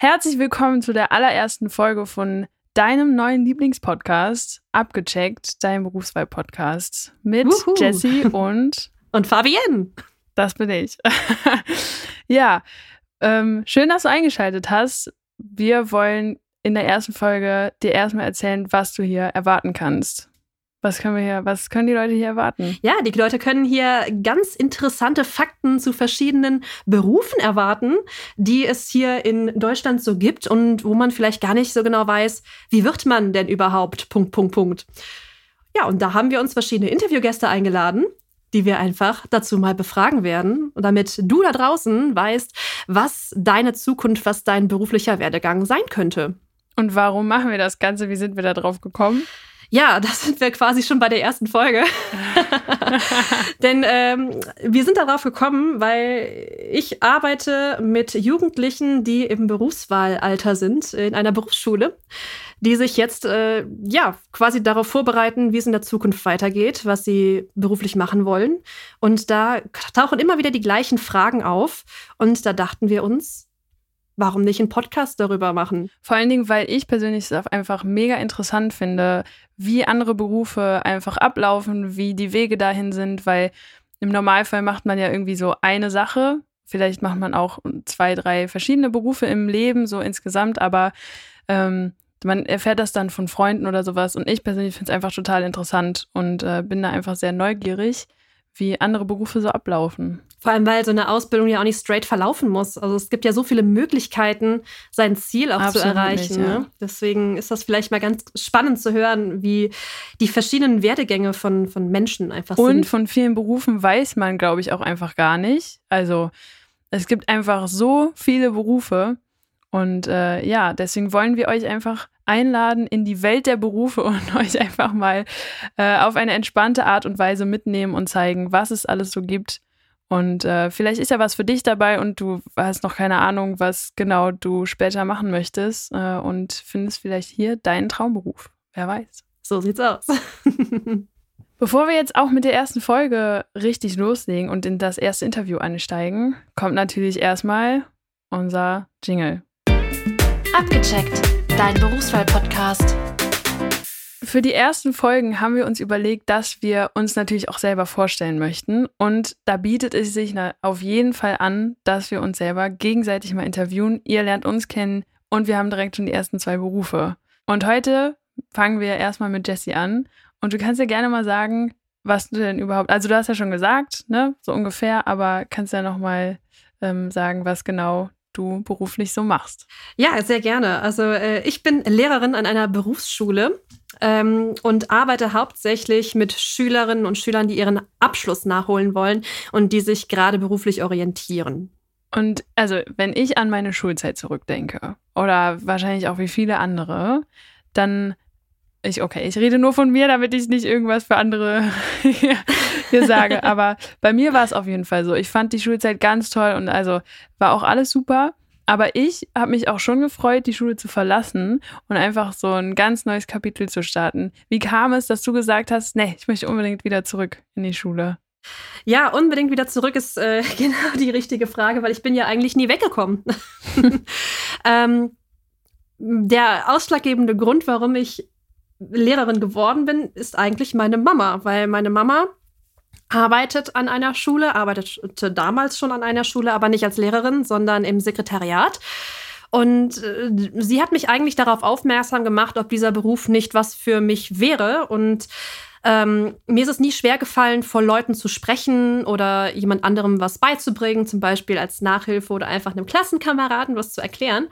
Herzlich willkommen zu der allerersten Folge von deinem neuen Lieblingspodcast, Abgecheckt, dein Berufswahl-Podcast mit Wuhu. Jessie und Und Fabienne. das bin ich. ja, ähm, schön, dass du eingeschaltet hast. Wir wollen in der ersten Folge dir erstmal erzählen, was du hier erwarten kannst. Was können wir hier, was können die Leute hier erwarten? Ja, die Leute können hier ganz interessante Fakten zu verschiedenen Berufen erwarten, die es hier in Deutschland so gibt und wo man vielleicht gar nicht so genau weiß, wie wird man denn überhaupt? Punkt, Punkt, Punkt. Ja, und da haben wir uns verschiedene Interviewgäste eingeladen, die wir einfach dazu mal befragen werden, damit du da draußen weißt, was deine Zukunft, was dein beruflicher Werdegang sein könnte. Und warum machen wir das Ganze? Wie sind wir da drauf gekommen? Ja, da sind wir quasi schon bei der ersten Folge. Denn ähm, wir sind darauf gekommen, weil ich arbeite mit Jugendlichen, die im Berufswahlalter sind, in einer Berufsschule, die sich jetzt äh, ja quasi darauf vorbereiten, wie es in der Zukunft weitergeht, was sie beruflich machen wollen. Und da tauchen immer wieder die gleichen Fragen auf. Und da dachten wir uns, warum nicht einen Podcast darüber machen? Vor allen Dingen, weil ich persönlich es einfach mega interessant finde, wie andere Berufe einfach ablaufen, wie die Wege dahin sind, weil im Normalfall macht man ja irgendwie so eine Sache. Vielleicht macht man auch zwei, drei verschiedene Berufe im Leben, so insgesamt, aber ähm, man erfährt das dann von Freunden oder sowas. Und ich persönlich finde es einfach total interessant und äh, bin da einfach sehr neugierig, wie andere Berufe so ablaufen. Vor allem, weil so eine Ausbildung ja auch nicht straight verlaufen muss. Also es gibt ja so viele Möglichkeiten, sein Ziel auch Absolut zu erreichen. nicht, ja. ne? Deswegen ist das vielleicht mal ganz spannend zu hören, wie die verschiedenen Werdegänge von, von Menschen einfach Und sind. von vielen Berufen weiß man, glaube ich, auch einfach gar nicht. Also es gibt einfach so viele Berufe. Und äh, ja, deswegen wollen wir euch einfach einladen in die Welt der Berufe und euch einfach mal äh, auf eine entspannte Art und Weise mitnehmen und zeigen, was es alles so gibt. Und äh, vielleicht ist ja was für dich dabei und du hast noch keine Ahnung, was genau du später machen möchtest äh, und findest vielleicht hier deinen Traumberuf. Wer weiß. So sieht's aus. Bevor wir jetzt auch mit der ersten Folge richtig loslegen und in das erste Interview einsteigen, kommt natürlich erstmal unser Jingle. Abgecheckt, dein Berufswahl-Podcast. Für die ersten Folgen haben wir uns überlegt, dass wir uns natürlich auch selber vorstellen möchten. Und da bietet es sich auf jeden Fall an, dass wir uns selber gegenseitig mal interviewen. Ihr lernt uns kennen und wir haben direkt schon die ersten zwei Berufe. Und heute fangen wir erstmal mit Jessie an. Und du kannst ja gerne mal sagen, was du denn überhaupt, also du hast ja schon gesagt, ne, so ungefähr, aber kannst ja nochmal ähm, sagen, was genau du beruflich so machst. Ja, sehr gerne. Also äh, ich bin Lehrerin an einer Berufsschule ähm, und arbeite hauptsächlich mit Schülerinnen und Schülern, die ihren Abschluss nachholen wollen und die sich gerade beruflich orientieren. Und also, wenn ich an meine Schulzeit zurückdenke, oder wahrscheinlich auch wie viele andere, dann ich, okay, ich rede nur von mir, damit ich nicht irgendwas für andere hier, sage. Aber bei mir war es auf jeden Fall so. Ich fand die Schulzeit ganz toll und also war auch alles super. Aber ich habe mich auch schon gefreut, die Schule zu verlassen und einfach so ein ganz neues Kapitel zu starten. Wie kam es, dass du gesagt hast, nee, ich möchte unbedingt wieder zurück in die Schule? Ja, unbedingt wieder zurück ist äh, genau die richtige Frage, weil ich bin ja eigentlich nie weggekommen. ähm, der ausschlaggebende Grund, warum ich Lehrerin geworden bin, ist eigentlich meine Mama, weil meine Mama arbeitet an einer Schule, arbeitete damals schon an einer Schule, aber nicht als Lehrerin, sondern im Sekretariat. Und äh, sie hat mich eigentlich darauf aufmerksam gemacht, ob dieser Beruf nicht was für mich wäre. Und ähm, mir ist es nie schwer gefallen, vor Leuten zu sprechen oder jemand anderem was beizubringen, zum Beispiel als Nachhilfe oder einfach einem Klassenkameraden was zu erklären.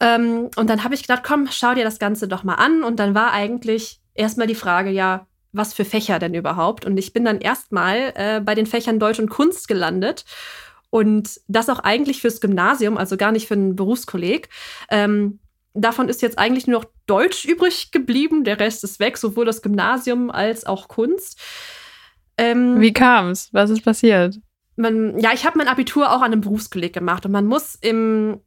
Ähm, und dann habe ich gedacht, komm, schau dir das Ganze doch mal an. Und dann war eigentlich erstmal die Frage, ja, was für Fächer denn überhaupt? Und ich bin dann erstmal äh, bei den Fächern Deutsch und Kunst gelandet. Und das auch eigentlich fürs Gymnasium, also gar nicht für einen Berufskolleg. Ähm, davon ist jetzt eigentlich nur noch Deutsch übrig geblieben. Der Rest ist weg, sowohl das Gymnasium als auch Kunst. Ähm, Wie kam's? Was ist passiert? man, ja, ich habe mein Abitur auch an einem Berufskolleg gemacht und man muss im,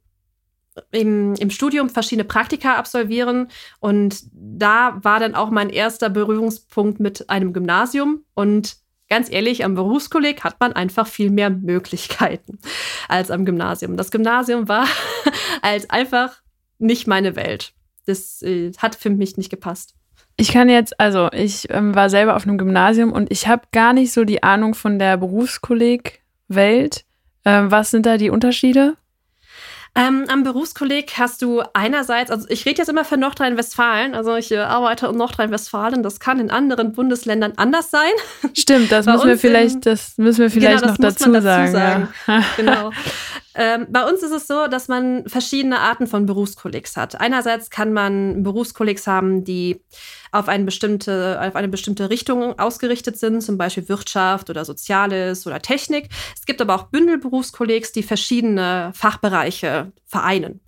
im, im Studium verschiedene Praktika absolvieren und da war dann auch mein erster Berührungspunkt mit einem Gymnasium und ganz ehrlich, am Berufskolleg hat man einfach viel mehr Möglichkeiten als am Gymnasium. Das Gymnasium war als einfach nicht meine Welt. Das äh, hat für mich nicht gepasst. Ich kann jetzt, also ich ähm, war selber auf einem Gymnasium und ich habe gar nicht so die Ahnung von der Berufskolleg-Welt. Ähm, was sind da die Unterschiede? Ähm, am Berufskolleg hast du einerseits, also ich rede jetzt immer für Nordrhein-Westfalen, also ich äh, arbeite in Nordrhein-Westfalen, das kann in anderen Bundesländern anders sein. Stimmt, das müssen wir vielleicht, das müssen wir vielleicht genau, noch dazu, dazu, sagen. sagen. Ja. genau. Ähm, bei uns ist es so, dass man verschiedene Arten von Berufskollegs hat. Einerseits kann man Berufskollegs haben, die auf eine bestimmte, auf eine bestimmte Richtung ausgerichtet sind, zum Beispiel Wirtschaft oder Soziales oder Technik. Es gibt aber auch Bündelberufskollegs, die verschiedene Fachbereiche vereinen.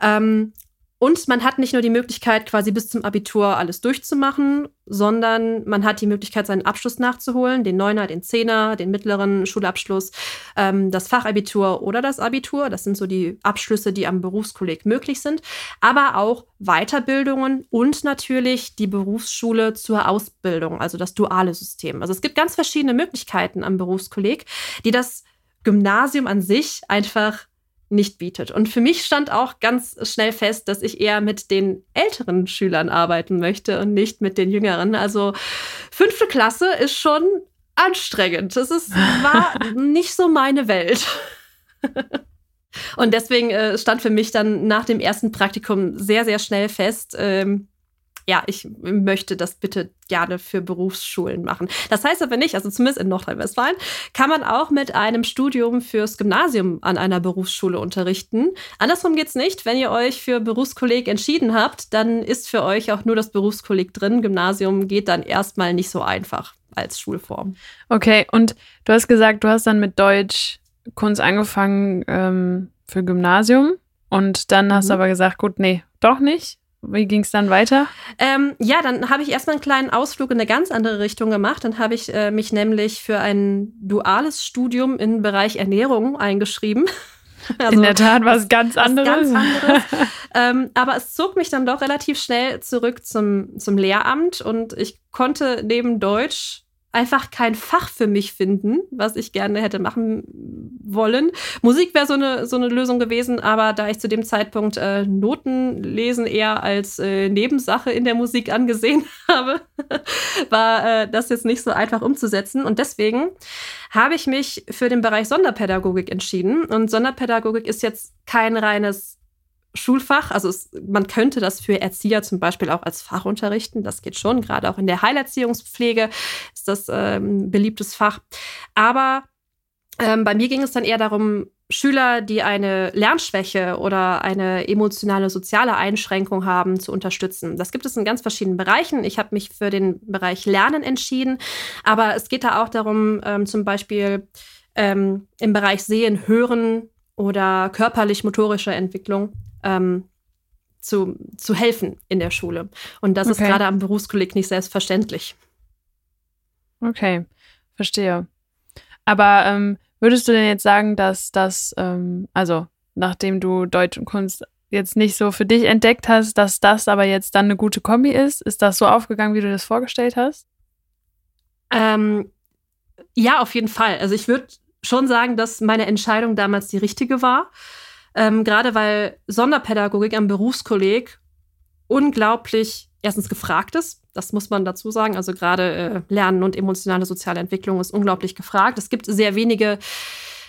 Ähm, und man hat nicht nur die Möglichkeit, quasi bis zum Abitur alles durchzumachen, sondern man hat die Möglichkeit, seinen Abschluss nachzuholen, den Neuner, den Zehner, den mittleren Schulabschluss, ähm, das Fachabitur oder das Abitur. Das sind so die Abschlüsse, die am Berufskolleg möglich sind. Aber auch Weiterbildungen und natürlich die Berufsschule zur Ausbildung, also das duale System. Also es gibt ganz verschiedene Möglichkeiten am Berufskolleg, die das Gymnasium an sich einfach nicht bietet. Und für mich stand auch ganz schnell fest, dass ich eher mit den älteren Schülern arbeiten möchte und nicht mit den jüngeren. Also fünfte Klasse ist schon anstrengend. Das ist, war nicht so meine Welt. und deswegen äh, stand für mich dann nach dem ersten Praktikum sehr, sehr schnell fest, ähm, ja, ich möchte das bitte gerne für Berufsschulen machen. Das heißt aber nicht, also zumindest in Nordrhein-Westfalen, kann man auch mit einem Studium fürs Gymnasium an einer Berufsschule unterrichten. Andersrum geht es nicht. Wenn ihr euch für Berufskolleg entschieden habt, dann ist für euch auch nur das Berufskolleg drin. Gymnasium geht dann erstmal nicht so einfach als Schulform. Okay, und du hast gesagt, du hast dann mit Deutsch Kunst angefangen ähm, für Gymnasium und dann hast mhm. du aber gesagt, gut, nee, doch nicht. Wie ging es dann weiter? Ähm, ja, dann habe ich erstmal einen kleinen Ausflug in eine ganz andere Richtung gemacht. Dann habe ich äh, mich nämlich für ein duales Studium im Bereich Ernährung eingeschrieben. Also, in der Tat was ganz anderes. Was ganz anderes. ähm, aber es zog mich dann doch relativ schnell zurück zum, zum Lehramt und ich konnte neben Deutsch einfach kein Fach für mich finden, was ich gerne hätte machen wollen. Musik wäre so eine, so eine Lösung gewesen, aber da ich zu dem Zeitpunkt äh, Noten lesen eher als äh, Nebensache in der Musik angesehen habe, war äh, das jetzt nicht so einfach umzusetzen. Und deswegen habe ich mich für den Bereich Sonderpädagogik entschieden. Und Sonderpädagogik ist jetzt kein reines Schulfach. Also es, man könnte das für Erzieher zum Beispiel auch als Fach unterrichten. Das geht schon. Gerade auch in der Heilerziehungspflege ist das ähm, ein beliebtes Fach. Aber ähm, bei mir ging es dann eher darum, Schüler, die eine Lernschwäche oder eine emotionale, soziale Einschränkung haben, zu unterstützen. Das gibt es in ganz verschiedenen Bereichen. Ich habe mich für den Bereich Lernen entschieden, aber es geht da auch darum, ähm, zum Beispiel ähm, im Bereich Sehen, Hören oder körperlich-motorische Entwicklung ähm, zu, zu helfen in der Schule. Und das okay. ist gerade am Berufskolleg nicht selbstverständlich. Okay, verstehe. Aber ähm, würdest du denn jetzt sagen, dass das, ähm, also nachdem du Deutsch und Kunst jetzt nicht so für dich entdeckt hast, dass das aber jetzt dann eine gute Kombi ist? Ist das so aufgegangen, wie du das vorgestellt hast? Ähm, ja, auf jeden Fall. Also ich würde schon sagen, dass meine Entscheidung damals die richtige war. Ähm, Gerade weil Sonderpädagogik am Berufskolleg unglaublich erstens gefragt ist. Das muss man dazu sagen. Also gerade äh, Lernen und emotionale soziale Entwicklung ist unglaublich gefragt. Es gibt sehr wenige,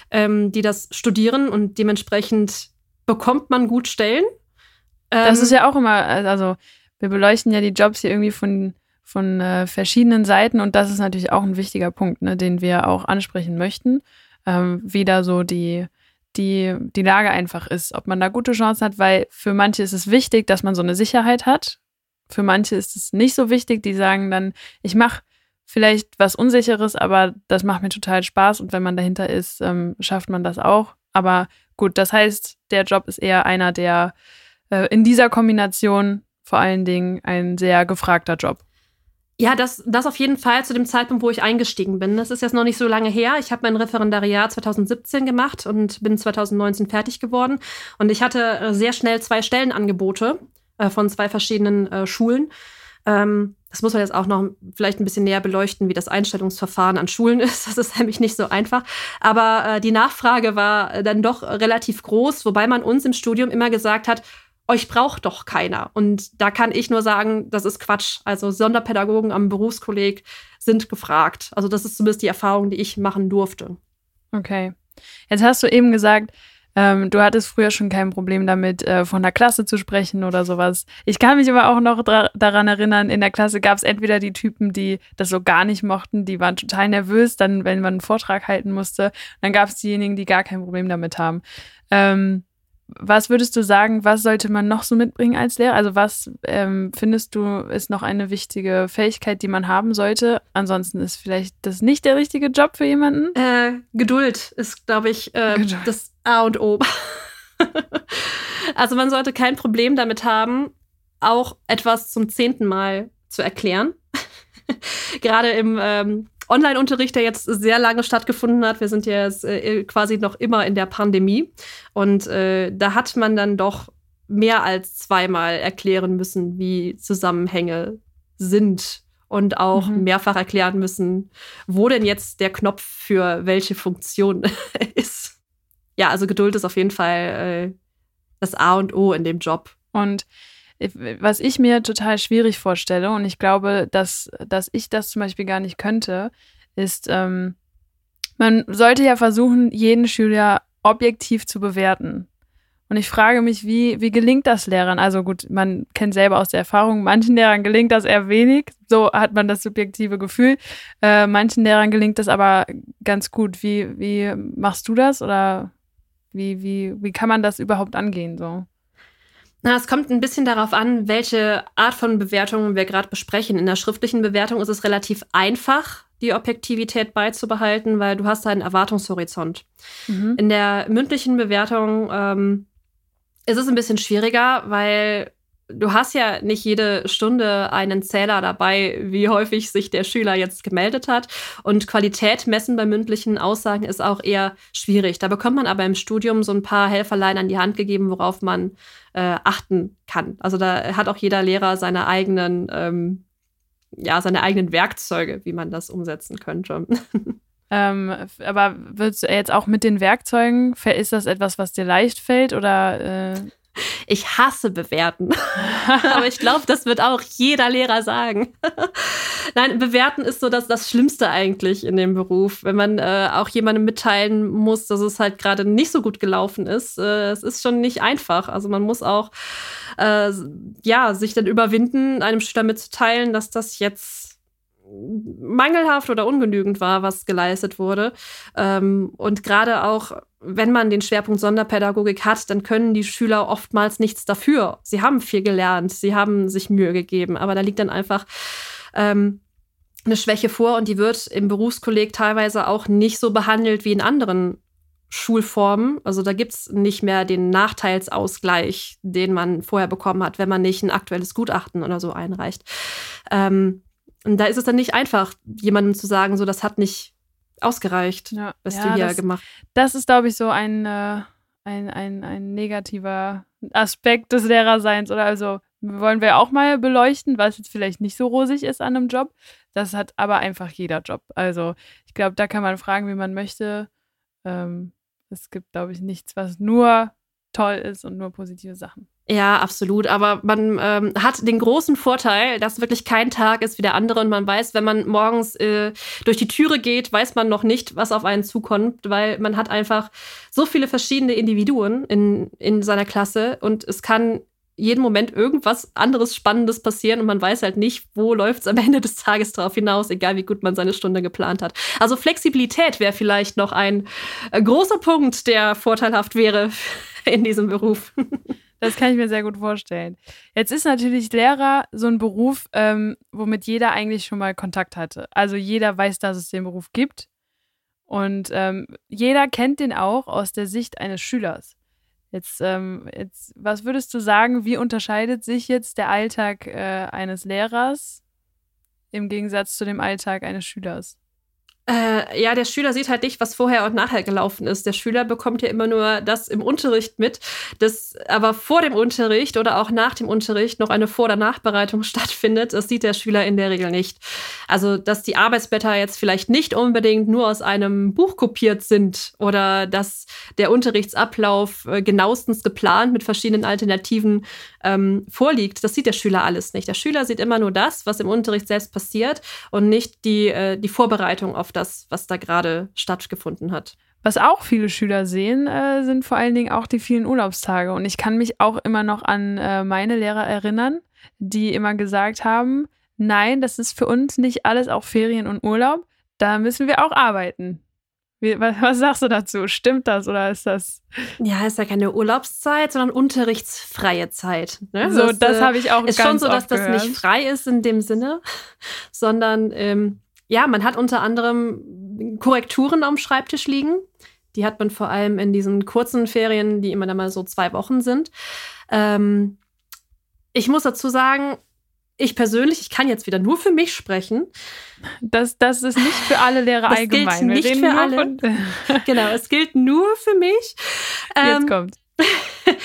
ähm, die das studieren und dementsprechend bekommt man gut Stellen. Ähm, das ist ja auch immer, also wir beleuchten ja die Jobs hier irgendwie von, von äh, verschiedenen Seiten und das ist natürlich auch ein wichtiger Punkt, ne, den wir auch ansprechen möchten. Ähm, wie da so die die, die Lage einfach ist, ob man da gute Chancen hat, weil für manche ist es wichtig, dass man so eine Sicherheit hat. Für manche ist es nicht so wichtig, die sagen dann, ich mache vielleicht was Unsicheres, aber das macht mir total Spaß und wenn man dahinter ist, ähm, schafft man das auch. Aber gut, das heißt, der Job ist eher einer, der äh, in dieser Kombination vor allen Dingen ein sehr gefragter Job. Ja, das, das auf jeden Fall zu dem Zeitpunkt, wo ich eingestiegen bin. Das ist jetzt noch nicht so lange her. Ich habe mein Referendariat 2017 gemacht und bin 2019 fertig geworden. Und ich hatte äh, sehr schnell zwei Stellenangebote äh, von zwei verschiedenen äh, Schulen. Ähm, das muss man jetzt auch noch vielleicht ein bisschen näher beleuchten, wie das Einstellungsverfahren an Schulen ist. Das ist nämlich nicht so einfach. Aber äh, die Nachfrage war dann doch relativ groß, wobei man uns im Studium immer gesagt hat, euch braucht doch keiner. Und da kann ich nur sagen, das ist Quatsch. Also Sonderpädagogen am Berufskolleg sind gefragt. Also das ist zumindest die Erfahrung, die ich machen durfte. Okay. Jetzt hast du eben gesagt, ähm, du hattest früher schon kein Problem damit, äh, von der Klasse zu sprechen oder sowas. Ich kann mich aber auch noch daran erinnern, in der Klasse gab es entweder die Typen, die das so gar nicht mochten, die waren total nervös, dann, wenn man einen Vortrag halten musste. Dann gab es diejenigen, die gar kein Problem damit haben. Ähm, was würdest du sagen, was sollte man noch so mitbringen als Lehrer? Also was ähm, findest du ist noch eine wichtige Fähigkeit, die man haben sollte? Ansonsten ist vielleicht das nicht der richtige Job für jemanden? Äh, Geduld ist, glaube ich, äh, das A und O. also man sollte kein Problem damit haben, auch etwas zum zehnten Mal zu erklären. Gerade im ähm, Online-Unterricht, der jetzt sehr lange stattgefunden hat. Wir sind ja jetzt äh, quasi noch immer in der Pandemie. Und äh, da hat man dann doch mehr als zweimal erklären müssen, wie Zusammenhänge sind und auch mhm. mehrfach erklären müssen, wo denn jetzt der Knopf für welche Funktion ist. Ja, also Geduld ist auf jeden Fall äh, das A und O in dem Job. Und was ich mir total schwierig vorstelle, und ich glaube, dass, dass ich das zum Beispiel gar nicht könnte, ist, ähm, man sollte ja versuchen, jeden Schüler objektiv zu bewerten. Und ich frage mich, wie, wie gelingt das Lehrern? Also gut, man kennt selber aus der Erfahrung, manchen Lehrern gelingt das eher wenig, so hat man das subjektive Gefühl. Äh, manchen Lehrern gelingt das aber ganz gut. Wie, wie machst du das oder wie, wie, wie kann man das überhaupt angehen? So? Na, es kommt ein bisschen darauf an, welche Art von Bewertungen wir gerade besprechen. In der schriftlichen Bewertung ist es relativ einfach, die Objektivität beizubehalten, weil du hast einen Erwartungshorizont. Mhm. In der mündlichen Bewertung ähm, ist es ein bisschen schwieriger, weil du hast ja nicht jede Stunde einen Zähler dabei, wie häufig sich der Schüler jetzt gemeldet hat. Und Qualität messen bei mündlichen Aussagen ist auch eher schwierig. Da bekommt man aber im Studium so ein paar Helferlein an die Hand gegeben, worauf man äh, achten kann. Also da hat auch jeder Lehrer seine eigenen, ähm, ja, seine eigenen Werkzeuge, wie man das umsetzen könnte. Ähm, aber würdest du jetzt auch mit den Werkzeugen, ist das etwas, was dir leicht fällt oder äh ich hasse bewerten. Aber ich glaube, das wird auch jeder Lehrer sagen. Nein, bewerten ist so das, das Schlimmste eigentlich in dem Beruf. Wenn man äh, auch jemandem mitteilen muss, dass es halt gerade nicht so gut gelaufen ist. Äh, es ist schon nicht einfach. Also man muss auch äh, ja, sich dann überwinden, einem Schüler mitzuteilen, dass das jetzt mangelhaft oder ungenügend war, was geleistet wurde. Ähm, und gerade auch, wenn man den Schwerpunkt Sonderpädagogik hat, dann können die Schüler oftmals nichts dafür. Sie haben viel gelernt, sie haben sich Mühe gegeben, aber da liegt dann einfach ähm, eine Schwäche vor und die wird im Berufskolleg teilweise auch nicht so behandelt wie in anderen Schulformen. Also da gibt es nicht mehr den Nachteilsausgleich, den man vorher bekommen hat, wenn man nicht ein aktuelles Gutachten oder so einreicht. Ähm, und da ist es dann nicht einfach, jemandem zu sagen, so, das hat nicht ausgereicht, ja, was ja, du hier das, gemacht hast. Das ist, glaube ich, so ein, äh, ein, ein, ein negativer Aspekt des Lehrerseins. Oder also wollen wir auch mal beleuchten, was jetzt vielleicht nicht so rosig ist an einem Job. Das hat aber einfach jeder Job. Also ich glaube, da kann man fragen, wie man möchte. Ähm, es gibt, glaube ich, nichts, was nur toll ist und nur positive Sachen. Ja, absolut. Aber man ähm, hat den großen Vorteil, dass wirklich kein Tag ist wie der andere und man weiß, wenn man morgens äh, durch die Türe geht, weiß man noch nicht, was auf einen zukommt, weil man hat einfach so viele verschiedene Individuen in, in seiner Klasse und es kann jeden Moment irgendwas anderes Spannendes passieren und man weiß halt nicht, wo läuft es am Ende des Tages drauf hinaus, egal wie gut man seine Stunde geplant hat. Also Flexibilität wäre vielleicht noch ein äh, großer Punkt, der vorteilhaft wäre in diesem Beruf. Das kann ich mir sehr gut vorstellen. Jetzt ist natürlich Lehrer so ein Beruf, ähm, womit jeder eigentlich schon mal Kontakt hatte. Also jeder weiß, dass es den Beruf gibt. Und ähm, jeder kennt den auch aus der Sicht eines Schülers. Jetzt, ähm, jetzt, was würdest du sagen, wie unterscheidet sich jetzt der Alltag äh, eines Lehrers im Gegensatz zu dem Alltag eines Schülers? Äh, ja, der Schüler sieht halt nicht, was vorher und nachher gelaufen ist. Der Schüler bekommt ja immer nur das im Unterricht mit, dass aber vor dem Unterricht oder auch nach dem Unterricht noch eine Vor- oder Nachbereitung stattfindet. Das sieht der Schüler in der Regel nicht. Also, dass die Arbeitsblätter jetzt vielleicht nicht unbedingt nur aus einem Buch kopiert sind oder dass der Unterrichtsablauf äh, genauestens geplant mit verschiedenen Alternativen ähm, vorliegt, das sieht der Schüler alles nicht. Der Schüler sieht immer nur das, was im Unterricht selbst passiert und nicht die, äh, die Vorbereitung auf das, was da gerade stattgefunden hat. Was auch viele Schüler sehen, äh, sind vor allen Dingen auch die vielen Urlaubstage. Und ich kann mich auch immer noch an äh, meine Lehrer erinnern, die immer gesagt haben, nein, das ist für uns nicht alles auch Ferien und Urlaub, da müssen wir auch arbeiten. Wie, was, sagst du dazu? Stimmt das oder ist das? Ja, ist ja keine Urlaubszeit, sondern unterrichtsfreie Zeit. Ne? So, das, das äh, habe ich auch. Ist ganz schon so, dass das nicht frei ist in dem Sinne, sondern ähm, ja, man hat unter anderem Korrekturen am Schreibtisch liegen. Die hat man vor allem in diesen kurzen Ferien, die immer dann mal so zwei Wochen sind. Ähm, ich muss dazu sagen, ich persönlich, ich kann jetzt wieder nur für mich sprechen. Das, das ist nicht für alle Lehrer das allgemein. Gilt nicht für alle. genau, es gilt nur für mich. Jetzt ähm, kommt.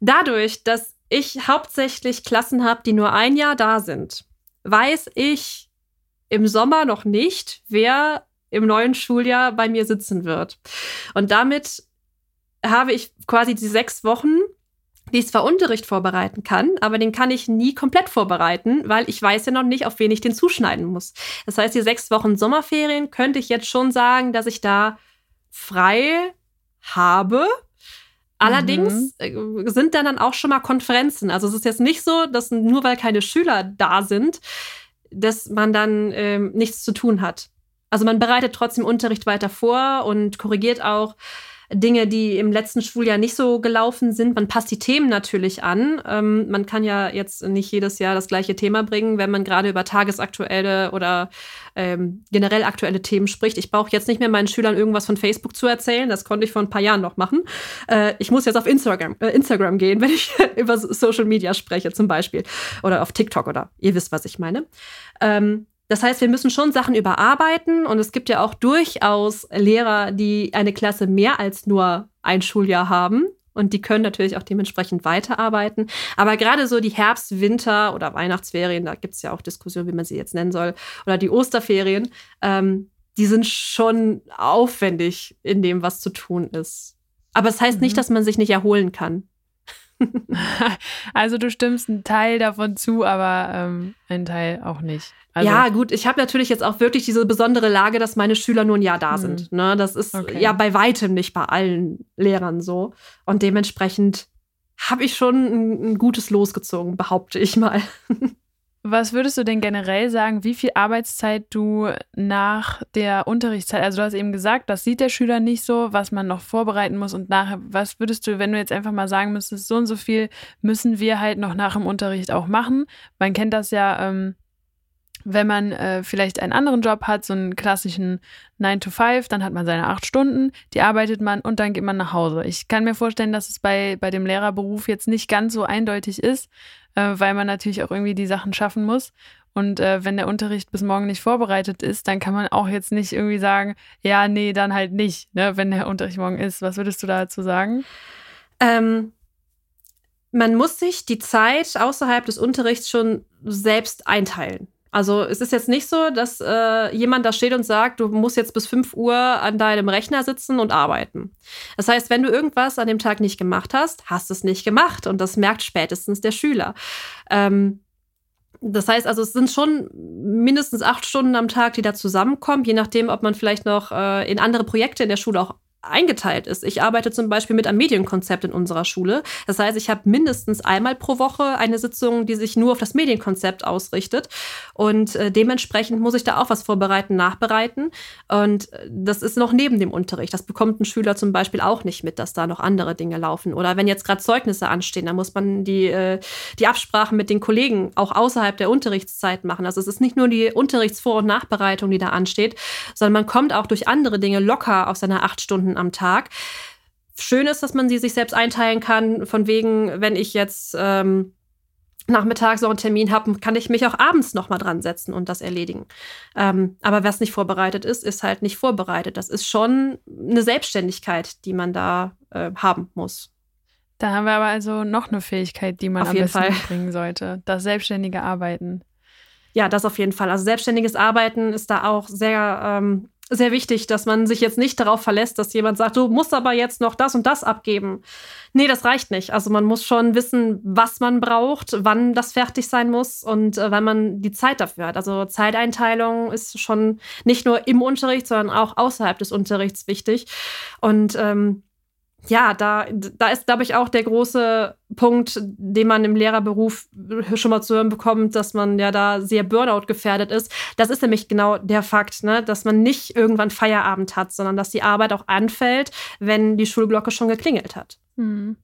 Dadurch, dass ich hauptsächlich Klassen habe, die nur ein Jahr da sind, weiß ich im Sommer noch nicht, wer im neuen Schuljahr bei mir sitzen wird. Und damit habe ich quasi die sechs Wochen die ich zwar Unterricht vorbereiten kann, aber den kann ich nie komplett vorbereiten, weil ich weiß ja noch nicht, auf wen ich den zuschneiden muss. Das heißt, die sechs Wochen Sommerferien könnte ich jetzt schon sagen, dass ich da frei habe. Allerdings mhm. Äh, sind dann, dann auch schon mal Konferenzen. Also es ist jetzt nicht so, dass nur weil keine Schüler da sind, dass man dann ähm, nichts zu tun hat. Also man bereitet trotzdem Unterricht weiter vor und korrigiert auch Dinge, die im letzten Schuljahr nicht so gelaufen sind. Man passt die Themen natürlich an. Ähm, man kann ja jetzt nicht jedes Jahr das gleiche Thema bringen, wenn man gerade über tagesaktuelle oder ähm, generell aktuelle Themen spricht. Ich brauche jetzt nicht mehr meinen Schülern irgendwas von Facebook zu erzählen. Das konnte ich vor ein paar Jahren noch machen. Äh, ich muss jetzt auf Instagram, äh, Instagram gehen, wenn ich über Social Media spreche, zum Beispiel. Oder auf TikTok oder ihr wisst, was ich meine. Ähm, das heißt, wir müssen schon Sachen überarbeiten und es gibt ja auch durchaus Lehrer, die eine Klasse mehr als nur ein Schuljahr haben. Und die können natürlich auch dementsprechend weiterarbeiten. Aber gerade so die Herbst-, Winter- oder Weihnachtsferien, da gibt es ja auch Diskussionen, wie man sie jetzt nennen soll, oder die Osterferien, ähm, die sind schon aufwendig in dem, was zu tun ist. Aber es das heißt mhm. nicht, dass man sich nicht erholen kann. also du stimmst einen Teil davon zu, aber ähm, einen Teil auch nicht. Also ja, gut, ich habe natürlich jetzt auch wirklich diese besondere Lage, dass meine Schüler nur ein Jahr da hm. sind. Ne? Das ist okay. ja bei weitem nicht bei allen Lehrern so. Und dementsprechend habe ich schon ein, ein gutes losgezogen, behaupte ich mal. Was würdest du denn generell sagen, wie viel Arbeitszeit du nach der Unterrichtszeit, also du hast eben gesagt, das sieht der Schüler nicht so, was man noch vorbereiten muss und nachher, was würdest du, wenn du jetzt einfach mal sagen müsstest, so und so viel müssen wir halt noch nach dem Unterricht auch machen? Man kennt das ja, ähm, wenn man äh, vielleicht einen anderen Job hat, so einen klassischen 9 to 5, dann hat man seine acht Stunden, die arbeitet man und dann geht man nach Hause. Ich kann mir vorstellen, dass es bei, bei dem Lehrerberuf jetzt nicht ganz so eindeutig ist, äh, weil man natürlich auch irgendwie die Sachen schaffen muss. Und äh, wenn der Unterricht bis morgen nicht vorbereitet ist, dann kann man auch jetzt nicht irgendwie sagen, ja, nee, dann halt nicht, ne, wenn der Unterricht morgen ist. Was würdest du dazu sagen? Ähm, man muss sich die Zeit außerhalb des Unterrichts schon selbst einteilen. Also es ist jetzt nicht so, dass äh, jemand da steht und sagt, du musst jetzt bis 5 Uhr an deinem Rechner sitzen und arbeiten. Das heißt, wenn du irgendwas an dem Tag nicht gemacht hast, hast du es nicht gemacht und das merkt spätestens der Schüler. Ähm, das heißt also, es sind schon mindestens acht Stunden am Tag, die da zusammenkommen, je nachdem, ob man vielleicht noch äh, in andere Projekte in der Schule auch eingeteilt ist. Ich arbeite zum Beispiel mit einem Medienkonzept in unserer Schule. Das heißt, ich habe mindestens einmal pro Woche eine Sitzung, die sich nur auf das Medienkonzept ausrichtet. Und äh, dementsprechend muss ich da auch was vorbereiten, nachbereiten. Und äh, das ist noch neben dem Unterricht. Das bekommt ein Schüler zum Beispiel auch nicht mit, dass da noch andere Dinge laufen. Oder wenn jetzt gerade Zeugnisse anstehen, dann muss man die, äh, die Absprachen mit den Kollegen auch außerhalb der Unterrichtszeit machen. Also es ist nicht nur die Unterrichtsvor- und Nachbereitung, die da ansteht, sondern man kommt auch durch andere Dinge locker auf seine acht Stunden Stunden am Tag. Schön ist, dass man sie sich selbst einteilen kann, von wegen, wenn ich jetzt ähm, nachmittags noch einen Termin habe, kann ich mich auch abends noch mal dran setzen und das erledigen. Ähm, aber was nicht vorbereitet ist, ist halt nicht vorbereitet. Das ist schon eine Selbstständigkeit, die man da äh, haben muss. Da haben wir aber also noch eine Fähigkeit, die man Auf am jeden besten Fall. bringen sollte. Das selbstständige Arbeiten. Ja, das auf jeden Fall. Also selbstständiges Arbeiten ist da auch sehr, ähm, sehr wichtig, dass man sich jetzt nicht darauf verlässt, dass jemand sagt, du musst aber jetzt noch das und das abgeben. Nee, das reicht nicht. Also man muss schon wissen, was man braucht, wann das fertig sein muss und äh, wann man die Zeit dafür hat. Also Zeiteinteilung ist schon nicht nur im Unterricht, sondern auch außerhalb des Unterrichts wichtig. Und ähm, ja, da, da ist, glaube ich, auch der große Punkt, den man im Lehrerberuf schon mal zu hören bekommt, dass man ja da sehr Burnout gefährdet ist. Das ist nämlich genau der Fakt, ne? dass man nicht irgendwann Feierabend hat, sondern dass die Arbeit auch anfällt, wenn die Schulglocke schon geklingelt hat. Mhm.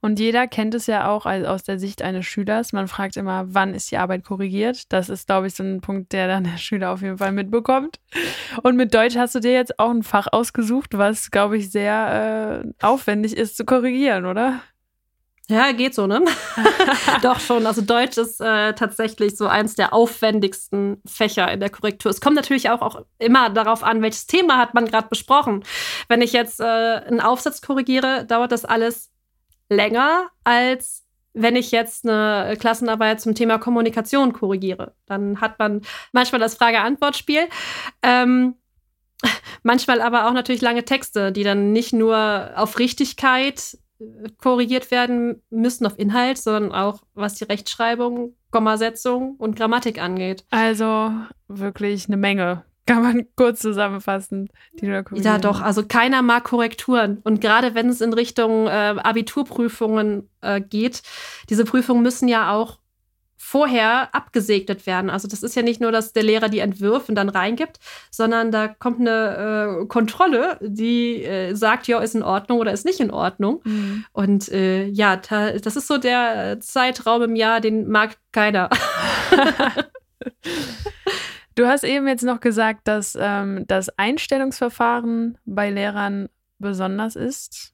Und jeder kennt es ja auch aus der Sicht eines Schülers. Man fragt immer, wann ist die Arbeit korrigiert? Das ist, glaube ich, so ein Punkt, der dann der Schüler auf jeden Fall mitbekommt. Und mit Deutsch hast du dir jetzt auch ein Fach ausgesucht, was, glaube ich, sehr äh, aufwendig ist zu korrigieren, oder? Ja, geht so, ne? Doch schon. Also Deutsch ist äh, tatsächlich so eins der aufwendigsten Fächer in der Korrektur. Es kommt natürlich auch, auch immer darauf an, welches Thema hat man gerade besprochen. Wenn ich jetzt äh, einen Aufsatz korrigiere, dauert das alles länger, als wenn ich jetzt eine Klassenarbeit zum Thema Kommunikation korrigiere. Dann hat man manchmal das Frage-Antwort-Spiel. Ähm, manchmal aber auch natürlich lange Texte, die dann nicht nur auf Richtigkeit äh, korrigiert werden müssen, auf Inhalt, sondern auch was die Rechtschreibung, Kommasetzung und Grammatik angeht. Also wirklich eine Menge. Kann man kurz zusammenfassen, die da Ja, doch. Also keiner mag Korrekturen. Und gerade wenn es in Richtung äh, Abiturprüfungen äh, geht, diese Prüfungen müssen ja auch vorher abgesegnet werden. Also das ist ja nicht nur, dass der Lehrer die entwirft und dann reingibt, sondern da kommt eine äh, Kontrolle, die äh, sagt, ja, ist in Ordnung oder ist nicht in Ordnung. Mhm. Und äh, ja, ta- das ist so der Zeitraum im Jahr, den mag keiner. Du hast eben jetzt noch gesagt, dass ähm, das Einstellungsverfahren bei Lehrern besonders ist.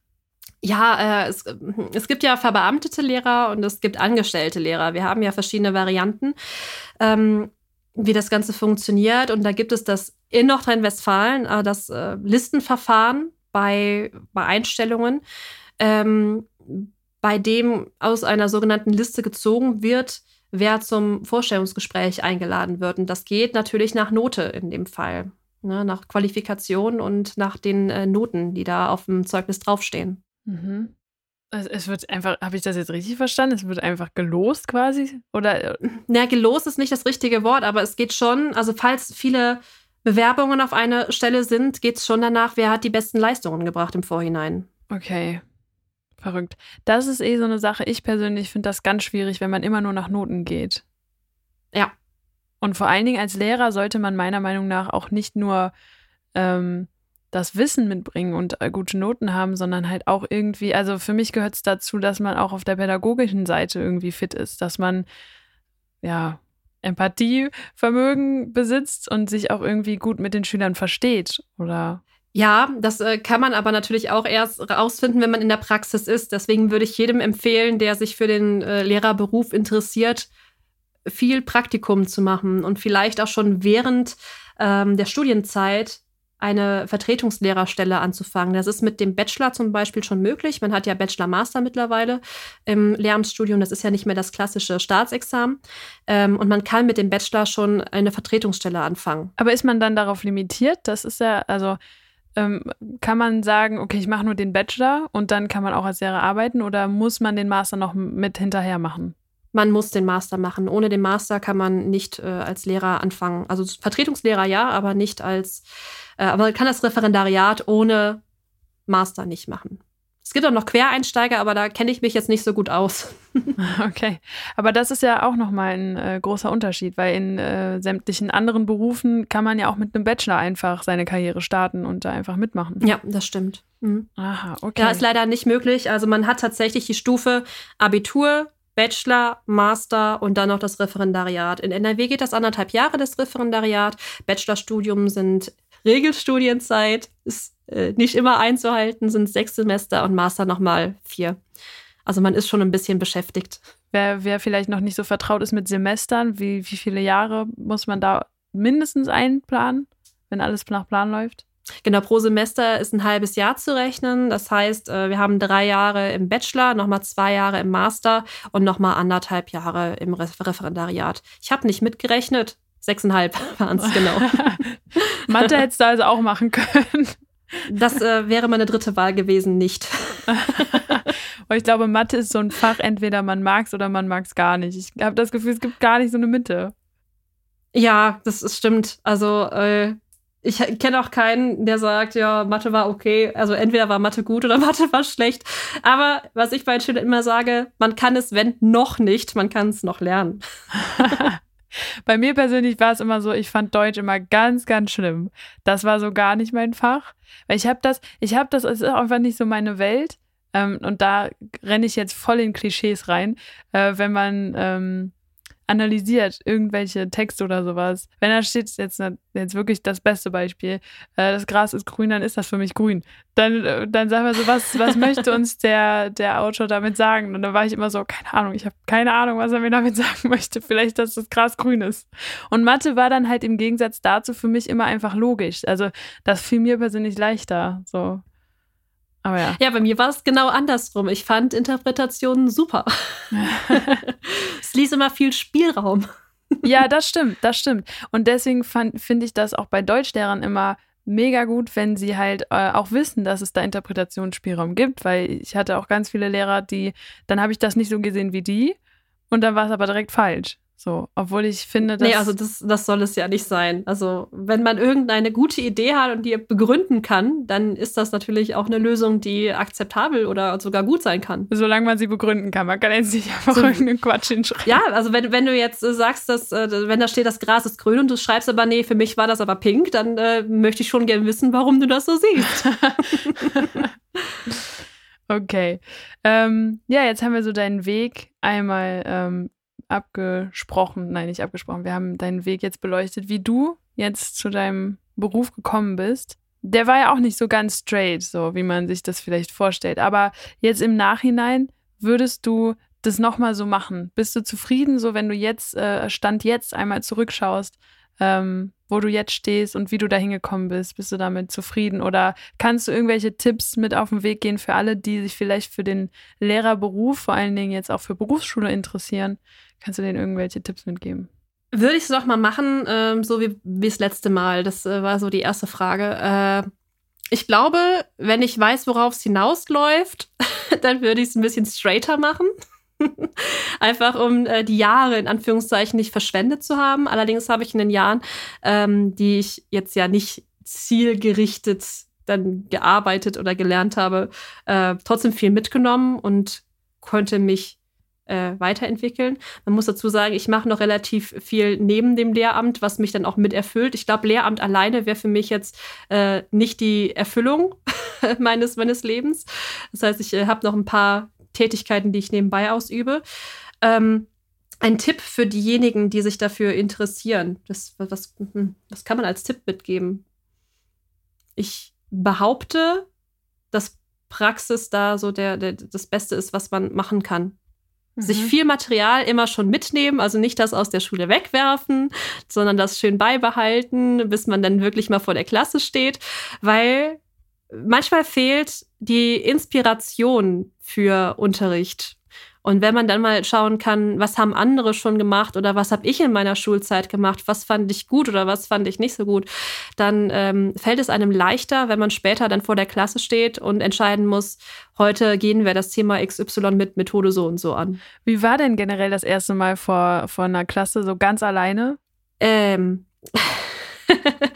Ja, äh, es, es gibt ja verbeamtete Lehrer und es gibt angestellte Lehrer. Wir haben ja verschiedene Varianten, ähm, wie das Ganze funktioniert. Und da gibt es das in Nordrhein-Westfalen, äh, das äh, Listenverfahren bei, bei Einstellungen, ähm, bei dem aus einer sogenannten Liste gezogen wird, wer zum Vorstellungsgespräch eingeladen wird. Und das geht natürlich nach Note in dem Fall, ne, nach Qualifikation und nach den äh, Noten, die da auf dem Zeugnis draufstehen. Mhm. Es, es wird einfach, habe ich das jetzt richtig verstanden? Es wird einfach gelost quasi? Oder äh, Na, gelost ist nicht das richtige Wort, aber es geht schon, also falls viele Bewerbungen auf eine Stelle sind, geht es schon danach, wer hat die besten Leistungen gebracht im Vorhinein. okay. Verrückt. Das ist eh so eine Sache. Ich persönlich finde das ganz schwierig, wenn man immer nur nach Noten geht. Ja. Und vor allen Dingen als Lehrer sollte man meiner Meinung nach auch nicht nur ähm, das Wissen mitbringen und äh, gute Noten haben, sondern halt auch irgendwie, also für mich gehört es dazu, dass man auch auf der pädagogischen Seite irgendwie fit ist, dass man ja Empathievermögen besitzt und sich auch irgendwie gut mit den Schülern versteht oder Ja, das äh, kann man aber natürlich auch erst rausfinden, wenn man in der Praxis ist. Deswegen würde ich jedem empfehlen, der sich für den äh, Lehrerberuf interessiert, viel Praktikum zu machen und vielleicht auch schon während ähm, der Studienzeit eine Vertretungslehrerstelle anzufangen. Das ist mit dem Bachelor zum Beispiel schon möglich. Man hat ja Bachelor-Master mittlerweile im Lehramtsstudium. Das ist ja nicht mehr das klassische Staatsexamen. Ähm, und man kann mit dem Bachelor schon eine Vertretungsstelle anfangen. Aber ist man dann darauf limitiert? Das ist ja, also ähm, kann man sagen, okay, ich mache nur den Bachelor und dann kann man auch als Lehrer arbeiten oder muss man den Master noch mit hinterher machen? Man muss den Master machen. Ohne den Master kann man nicht äh, als Lehrer anfangen. Also Vertretungslehrer ja, aber nicht als, äh, aber man kann das Referendariat ohne Master nicht machen. Es gibt auch noch Quereinsteiger, aber da kenne ich mich jetzt nicht so gut aus. Okay, aber das ist ja auch nochmal ein äh, großer Unterschied, weil in äh, sämtlichen anderen Berufen kann man ja auch mit einem Bachelor einfach seine Karriere starten und da einfach mitmachen. Ja, das stimmt. Mhm. Aha, okay. Ja, ist leider nicht möglich. Also man hat tatsächlich die Stufe Abitur, Bachelor, Master und dann noch das Referendariat. In NRW geht das anderthalb Jahre, das Referendariat. Bachelorstudium sind Regelstudienzeit, ist äh, nicht immer einzuhalten, sind sechs Semester und Master nochmal vier. Also man ist schon ein bisschen beschäftigt. Wer, wer vielleicht noch nicht so vertraut ist mit Semestern, wie, wie viele Jahre muss man da mindestens einplanen, wenn alles nach Plan läuft? Genau, pro Semester ist ein halbes Jahr zu rechnen. Das heißt, äh, wir haben drei Jahre im Bachelor, nochmal zwei Jahre im Master und nochmal anderthalb Jahre im Referendariat. Ich habe nicht mitgerechnet. Sechseinhalb waren es genau. Mathe hättest du also auch machen können. Das äh, wäre meine dritte Wahl gewesen, nicht. Weil ich glaube, Mathe ist so ein Fach, entweder man mag es oder man mag es gar nicht. Ich habe das Gefühl, es gibt gar nicht so eine Mitte. Ja, das ist, stimmt. Also äh, ich kenne auch keinen, der sagt, ja, Mathe war okay. Also entweder war Mathe gut oder Mathe war schlecht. Aber was ich bei den Schülern immer sage, man kann es, wenn noch nicht, man kann es noch lernen. bei mir persönlich war es immer so, ich fand Deutsch immer ganz, ganz schlimm. Das war so gar nicht mein Fach. Weil ich habe das, ich habe das, es ist einfach nicht so meine Welt. Ähm, und da renne ich jetzt voll in Klischees rein. Äh, wenn man ähm, analysiert irgendwelche Texte oder sowas, wenn da steht jetzt, jetzt wirklich das beste Beispiel, äh, das Gras ist grün, dann ist das für mich grün. Dann, äh, dann sagen wir so, was, was möchte uns der, der Autor damit sagen? Und dann war ich immer so, keine Ahnung, ich habe keine Ahnung, was er mir damit sagen möchte. Vielleicht, dass das Gras grün ist. Und Mathe war dann halt im Gegensatz dazu für mich immer einfach logisch. Also das fiel mir persönlich leichter. So. Aber ja. Ja, bei mir war es genau andersrum. Ich fand Interpretationen super. es ließ immer viel Spielraum. ja, das stimmt, das stimmt. Und deswegen finde ich das auch bei Deutschlehrern immer mega gut, wenn sie halt äh, auch wissen, dass es da Interpretationsspielraum gibt, weil ich hatte auch ganz viele Lehrer, die, dann habe ich das nicht so gesehen wie die und dann war es aber direkt falsch. So, obwohl ich finde, dass. Nee, also das, das soll es ja nicht sein. Also, wenn man irgendeine gute Idee hat und die begründen kann, dann ist das natürlich auch eine Lösung, die akzeptabel oder sogar gut sein kann. Solange man sie begründen kann. Man kann jetzt nicht einfach so, irgendeinen Quatsch hinschreiben. Ja, also wenn, wenn du jetzt äh, sagst, dass, äh, wenn da steht, das Gras ist grün und du schreibst aber, nee, für mich war das aber pink, dann äh, möchte ich schon gerne wissen, warum du das so siehst. okay. Ähm, ja, jetzt haben wir so deinen Weg einmal ähm, abgesprochen, nein, nicht abgesprochen, wir haben deinen Weg jetzt beleuchtet, wie du jetzt zu deinem Beruf gekommen bist. Der war ja auch nicht so ganz straight, so wie man sich das vielleicht vorstellt. Aber jetzt im Nachhinein würdest du das nochmal so machen? Bist du zufrieden, so wenn du jetzt, äh, Stand jetzt einmal zurückschaust, ähm, wo du jetzt stehst und wie du da hingekommen bist? Bist du damit zufrieden? Oder kannst du irgendwelche Tipps mit auf den Weg gehen für alle, die sich vielleicht für den Lehrerberuf, vor allen Dingen jetzt auch für Berufsschule interessieren? Kannst du denen irgendwelche Tipps mitgeben? Würde ich es doch mal machen, ähm, so wie, das letzte Mal. Das äh, war so die erste Frage. Äh, ich glaube, wenn ich weiß, worauf es hinausläuft, dann würde ich es ein bisschen straighter machen. Einfach um äh, die Jahre in Anführungszeichen nicht verschwendet zu haben. Allerdings habe ich in den Jahren, ähm, die ich jetzt ja nicht zielgerichtet dann gearbeitet oder gelernt habe, äh, trotzdem viel mitgenommen und konnte mich äh, weiterentwickeln. Man muss dazu sagen, ich mache noch relativ viel neben dem Lehramt, was mich dann auch mit erfüllt. Ich glaube, Lehramt alleine wäre für mich jetzt äh, nicht die Erfüllung meines, meines Lebens. Das heißt, ich äh, habe noch ein paar Tätigkeiten, die ich nebenbei ausübe. Ähm, ein Tipp für diejenigen, die sich dafür interessieren. Das, was, hm, was kann man als Tipp mitgeben? Ich behaupte, dass Praxis da so der, der, das Beste ist, was man machen kann. Mhm. Sich viel Material immer schon mitnehmen, also nicht das aus der Schule wegwerfen, sondern das schön beibehalten, bis man dann wirklich mal vor der Klasse steht, weil manchmal fehlt die Inspiration für Unterricht. Und wenn man dann mal schauen kann, was haben andere schon gemacht oder was habe ich in meiner Schulzeit gemacht, was fand ich gut oder was fand ich nicht so gut, dann ähm, fällt es einem leichter, wenn man später dann vor der Klasse steht und entscheiden muss, heute gehen wir das Thema XY mit Methode so und so an. Wie war denn generell das erste Mal vor, vor einer Klasse so ganz alleine? Ähm.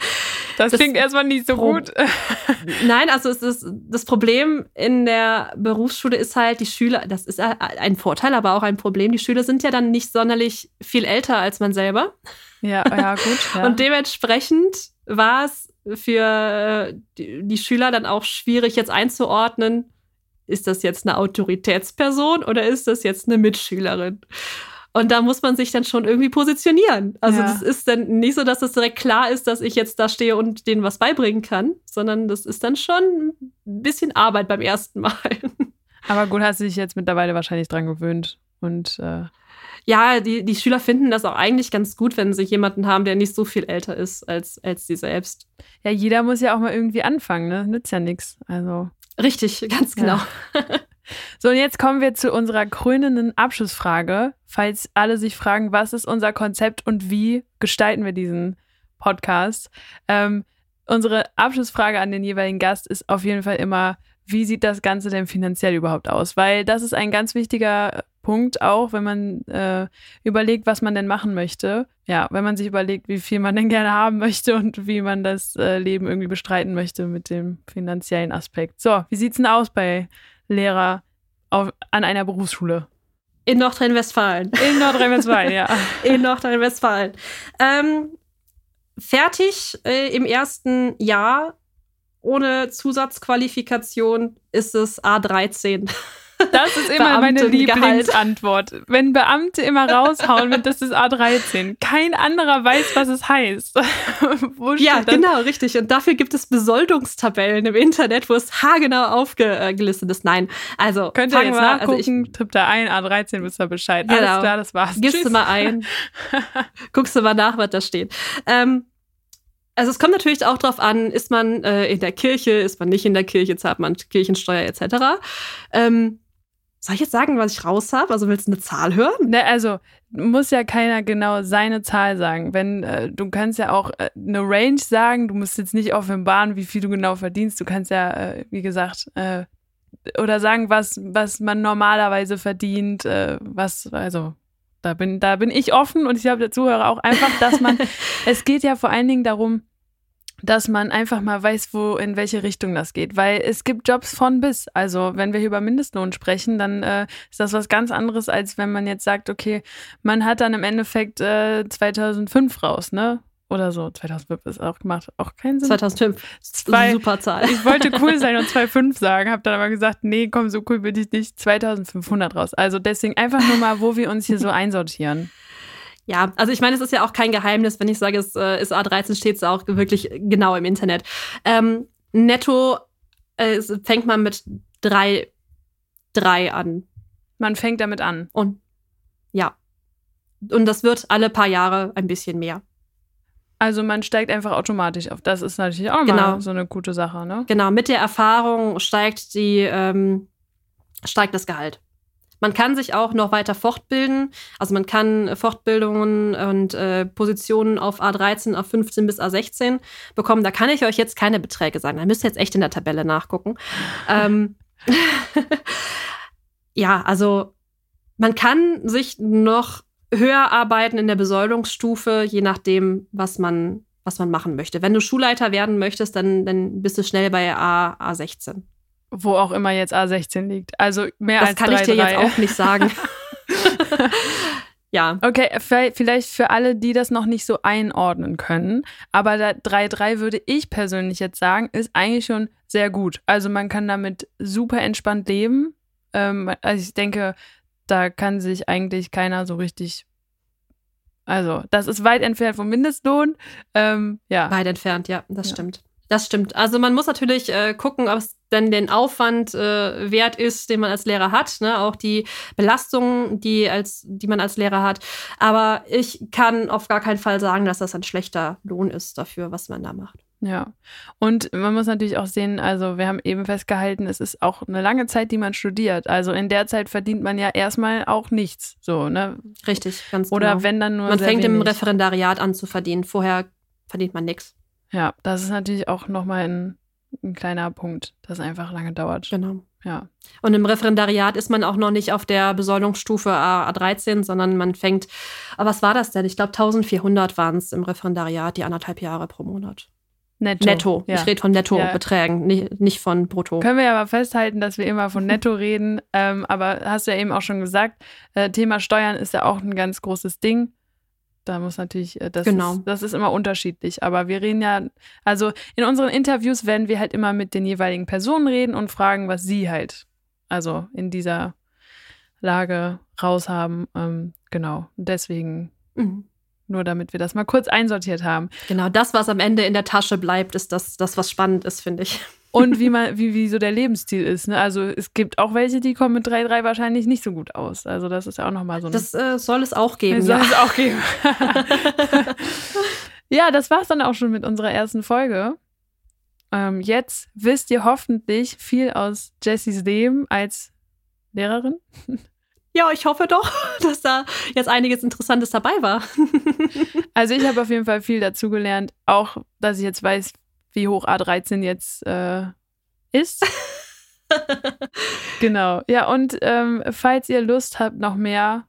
Das, das klingt erstmal nicht so Pro gut. Nein, also es ist, das Problem in der Berufsschule ist halt, die Schüler, das ist ein Vorteil, aber auch ein Problem. Die Schüler sind ja dann nicht sonderlich viel älter als man selber. Ja, ja, gut. Ja. Und dementsprechend war es für die, die Schüler dann auch schwierig, jetzt einzuordnen, ist das jetzt eine Autoritätsperson oder ist das jetzt eine Mitschülerin? Und da muss man sich dann schon irgendwie positionieren. Also ja. das ist dann nicht so, dass es direkt klar ist, dass ich jetzt da stehe und denen was beibringen kann, sondern das ist dann schon ein bisschen Arbeit beim ersten Mal. Aber gut, hast du dich jetzt mittlerweile wahrscheinlich dran gewöhnt und äh ja, die, die Schüler finden das auch eigentlich ganz gut, wenn sie jemanden haben, der nicht so viel älter ist als, als sie selbst. Ja, jeder muss ja auch mal irgendwie anfangen, ne? Nützt ja nichts. Also. Richtig, ganz genau. Ja. So, und jetzt kommen wir zu unserer krönenden Abschlussfrage. Falls alle sich fragen, was ist unser Konzept und wie gestalten wir diesen Podcast? Ähm, unsere Abschlussfrage an den jeweiligen Gast ist auf jeden Fall immer, wie sieht das Ganze denn finanziell überhaupt aus? Weil das ist ein ganz wichtiger Punkt auch, wenn man äh, überlegt, was man denn machen möchte. Ja, wenn man sich überlegt, wie viel man denn gerne haben möchte und wie man das äh, Leben irgendwie bestreiten möchte mit dem finanziellen Aspekt. So, wie sieht's denn aus bei Lehrer auf, an einer Berufsschule? In Nordrhein-Westfalen. In Nordrhein-Westfalen, ja. In Nordrhein-Westfalen. Ähm, fertig äh, im ersten Jahr ohne Zusatzqualifikation ist es A13. Das ist immer meine Lieblingsantwort. Wenn Beamte immer raushauen mit, das ist A13. Kein anderer weiß, was es heißt. ja, genau, richtig. Und dafür gibt es Besoldungstabellen im Internet, wo es haargenau aufgelistet ist. Nein, also könnt ihr jetzt wir, nachgucken, also ich, tippt da ein, A13, wisst ihr Bescheid. Genau. Alles klar, das war's. Gibst Tschüss. du mal ein, guckst du mal nach, was da steht. Ähm, also es kommt natürlich auch darauf an, ist man äh, in der Kirche, ist man nicht in der Kirche, zahlt man Kirchensteuer etc. Ähm, soll ich jetzt sagen, was ich raus habe? Also willst du eine Zahl hören? Ne, also muss ja keiner genau seine Zahl sagen. Wenn äh, du kannst ja auch äh, eine Range sagen, du musst jetzt nicht offenbaren, wie viel du genau verdienst. Du kannst ja, äh, wie gesagt, äh, oder sagen, was, was man normalerweise verdient, äh, was, also da bin, da bin ich offen und ich glaube, der Zuhörer auch einfach, dass man, es geht ja vor allen Dingen darum, dass man einfach mal weiß, wo in welche Richtung das geht, weil es gibt Jobs von bis. Also wenn wir hier über Mindestlohn sprechen, dann äh, ist das was ganz anderes, als wenn man jetzt sagt, okay, man hat dann im Endeffekt äh, 2005 raus, ne? Oder so. 2005 ist auch gemacht, auch keinen Sinn. 2005. Zwei, Super Zahl. Ich wollte cool sein und 2,5 sagen, habe dann aber gesagt, nee, komm, so cool bin ich nicht. 2500 raus. Also deswegen einfach nur mal, wo wir uns hier so einsortieren. Ja, also ich meine, es ist ja auch kein Geheimnis, wenn ich sage, es äh, ist A13, steht es auch wirklich genau im Internet. Ähm, netto äh, fängt man mit drei, drei an. Man fängt damit an. Und ja. Und das wird alle paar Jahre ein bisschen mehr. Also man steigt einfach automatisch auf. Das ist natürlich auch genau. mal so eine gute Sache, ne? Genau, mit der Erfahrung steigt die, ähm, steigt das Gehalt. Man kann sich auch noch weiter fortbilden. Also man kann Fortbildungen und äh, Positionen auf A13, A15 bis A16 bekommen. Da kann ich euch jetzt keine Beträge sagen. Da müsst ihr jetzt echt in der Tabelle nachgucken. ähm, ja, also man kann sich noch höher arbeiten in der Besoldungsstufe, je nachdem, was man, was man machen möchte. Wenn du Schulleiter werden möchtest, dann, dann bist du schnell bei A, A16 wo auch immer jetzt A16 liegt. Also mehr das als Das kann 3, ich dir 3. jetzt auch nicht sagen. ja. Okay, vielleicht für alle, die das noch nicht so einordnen können, aber 3-3 würde ich persönlich jetzt sagen, ist eigentlich schon sehr gut. Also man kann damit super entspannt leben. Ähm, also ich denke, da kann sich eigentlich keiner so richtig. Also, das ist weit entfernt vom Mindestlohn. Ähm, ja. Weit entfernt, ja, das ja. stimmt. Das stimmt. Also man muss natürlich äh, gucken, ob es denn den Aufwand äh, wert ist, den man als Lehrer hat, ne? auch die Belastungen, die, als, die man als Lehrer hat. Aber ich kann auf gar keinen Fall sagen, dass das ein schlechter Lohn ist dafür, was man da macht. Ja, und man muss natürlich auch sehen, also wir haben eben festgehalten, es ist auch eine lange Zeit, die man studiert. Also in der Zeit verdient man ja erstmal auch nichts, so, ne? Richtig, ganz Oder genau. wenn dann nur. Man fängt wenig. im Referendariat an zu verdienen. Vorher verdient man nichts. Ja, das ist natürlich auch nochmal ein, ein kleiner Punkt, das einfach lange dauert. Genau. Ja. Und im Referendariat ist man auch noch nicht auf der Besoldungsstufe A13, sondern man fängt, aber was war das denn? Ich glaube 1400 waren es im Referendariat, die anderthalb Jahre pro Monat. Netto. Netto. Ja. Ich rede von Nettobeträgen, ja. nicht, nicht von Brutto. Können wir ja aber festhalten, dass wir immer von Netto reden. Ähm, aber hast du ja eben auch schon gesagt, äh, Thema Steuern ist ja auch ein ganz großes Ding. Da muss natürlich, äh, das, genau. ist, das ist immer unterschiedlich. Aber wir reden ja, also in unseren Interviews werden wir halt immer mit den jeweiligen Personen reden und fragen, was sie halt, also in dieser Lage raushaben. Ähm, genau. Deswegen mhm. Nur damit wir das mal kurz einsortiert haben. Genau, das, was am Ende in der Tasche bleibt, ist das, das was spannend ist, finde ich. Und wie man, wie, wie so der Lebensstil ist. Ne? Also es gibt auch welche, die kommen mit 3-3 wahrscheinlich nicht so gut aus. Also das ist ja auch nochmal so ein. Das äh, soll es auch geben. soll ja. es auch geben. ja, das war's dann auch schon mit unserer ersten Folge. Ähm, jetzt wisst ihr hoffentlich viel aus Jessys Leben als Lehrerin. Ja, ich hoffe doch, dass da jetzt einiges Interessantes dabei war. Also ich habe auf jeden Fall viel dazugelernt. Auch, dass ich jetzt weiß, wie hoch A13 jetzt äh, ist. genau. Ja, und ähm, falls ihr Lust habt, noch mehr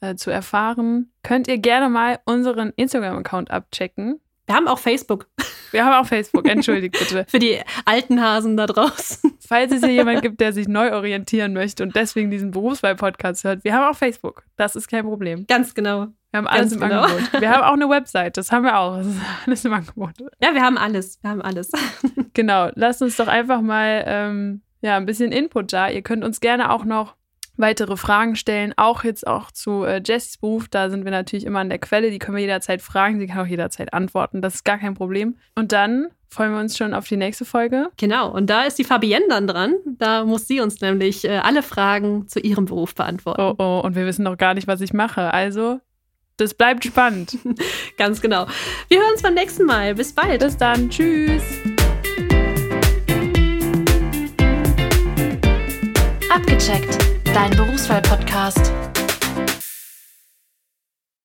äh, zu erfahren, könnt ihr gerne mal unseren Instagram-Account abchecken. Wir haben auch Facebook. Wir haben auch Facebook, entschuldigt bitte. Für die alten Hasen da draußen. Falls es hier jemand gibt, der sich neu orientieren möchte und deswegen diesen Berufswahl-Podcast hört, wir haben auch Facebook. Das ist kein Problem. Ganz genau. Wir haben alles Ganz im genau. Angebot. Wir haben auch eine Website, das haben wir auch. Das ist alles im Angebot. Ja, wir haben alles. Wir haben alles. Genau, lasst uns doch einfach mal ähm, ja, ein bisschen Input da. Ihr könnt uns gerne auch noch weitere Fragen stellen, auch jetzt auch zu äh, Jessys Beruf. Da sind wir natürlich immer an der Quelle. Die können wir jederzeit fragen. Sie kann auch jederzeit antworten. Das ist gar kein Problem. Und dann freuen wir uns schon auf die nächste Folge. Genau. Und da ist die Fabienne dann dran. Da muss sie uns nämlich äh, alle Fragen zu ihrem Beruf beantworten. Oh, oh, und wir wissen noch gar nicht, was ich mache. Also, das bleibt spannend. Ganz genau. Wir hören uns beim nächsten Mal. Bis bald. Bis dann. Tschüss. Abgecheckt, dein Berufswahl-Podcast.